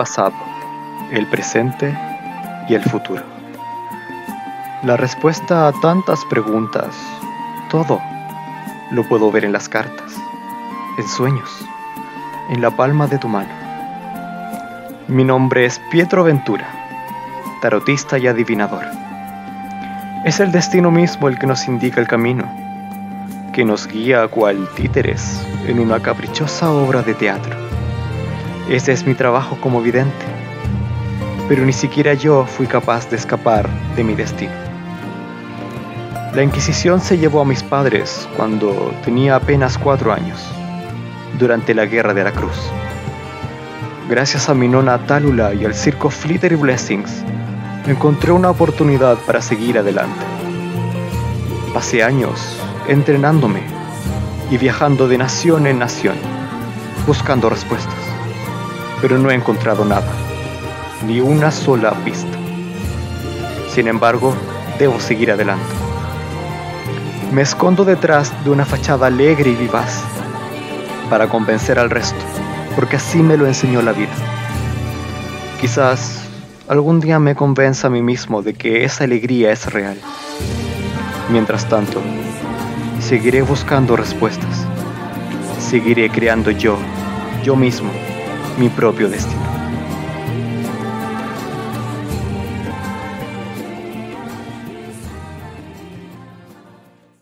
pasado, el presente y el futuro. La respuesta a tantas preguntas, todo, lo puedo ver en las cartas, en sueños, en la palma de tu mano. Mi nombre es Pietro Ventura, tarotista y adivinador. Es el destino mismo el que nos indica el camino, que nos guía cual títeres en una caprichosa obra de teatro. Ese es mi trabajo como vidente, pero ni siquiera yo fui capaz de escapar de mi destino. La Inquisición se llevó a mis padres cuando tenía apenas cuatro años, durante la Guerra de la Cruz. Gracias a mi nona Tálula y al circo Flitter Blessings, encontré una oportunidad para seguir adelante. Pasé años entrenándome y viajando de nación en nación, buscando respuestas, pero no he encontrado nada, ni una sola pista. Sin embargo, debo seguir adelante. Me escondo detrás de una fachada alegre y vivaz para convencer al resto, porque así me lo enseñó la vida. Quizás algún día me convenza a mí mismo de que esa alegría es real. Mientras tanto, seguiré buscando respuestas. Seguiré creando yo, yo mismo, mi propio destino.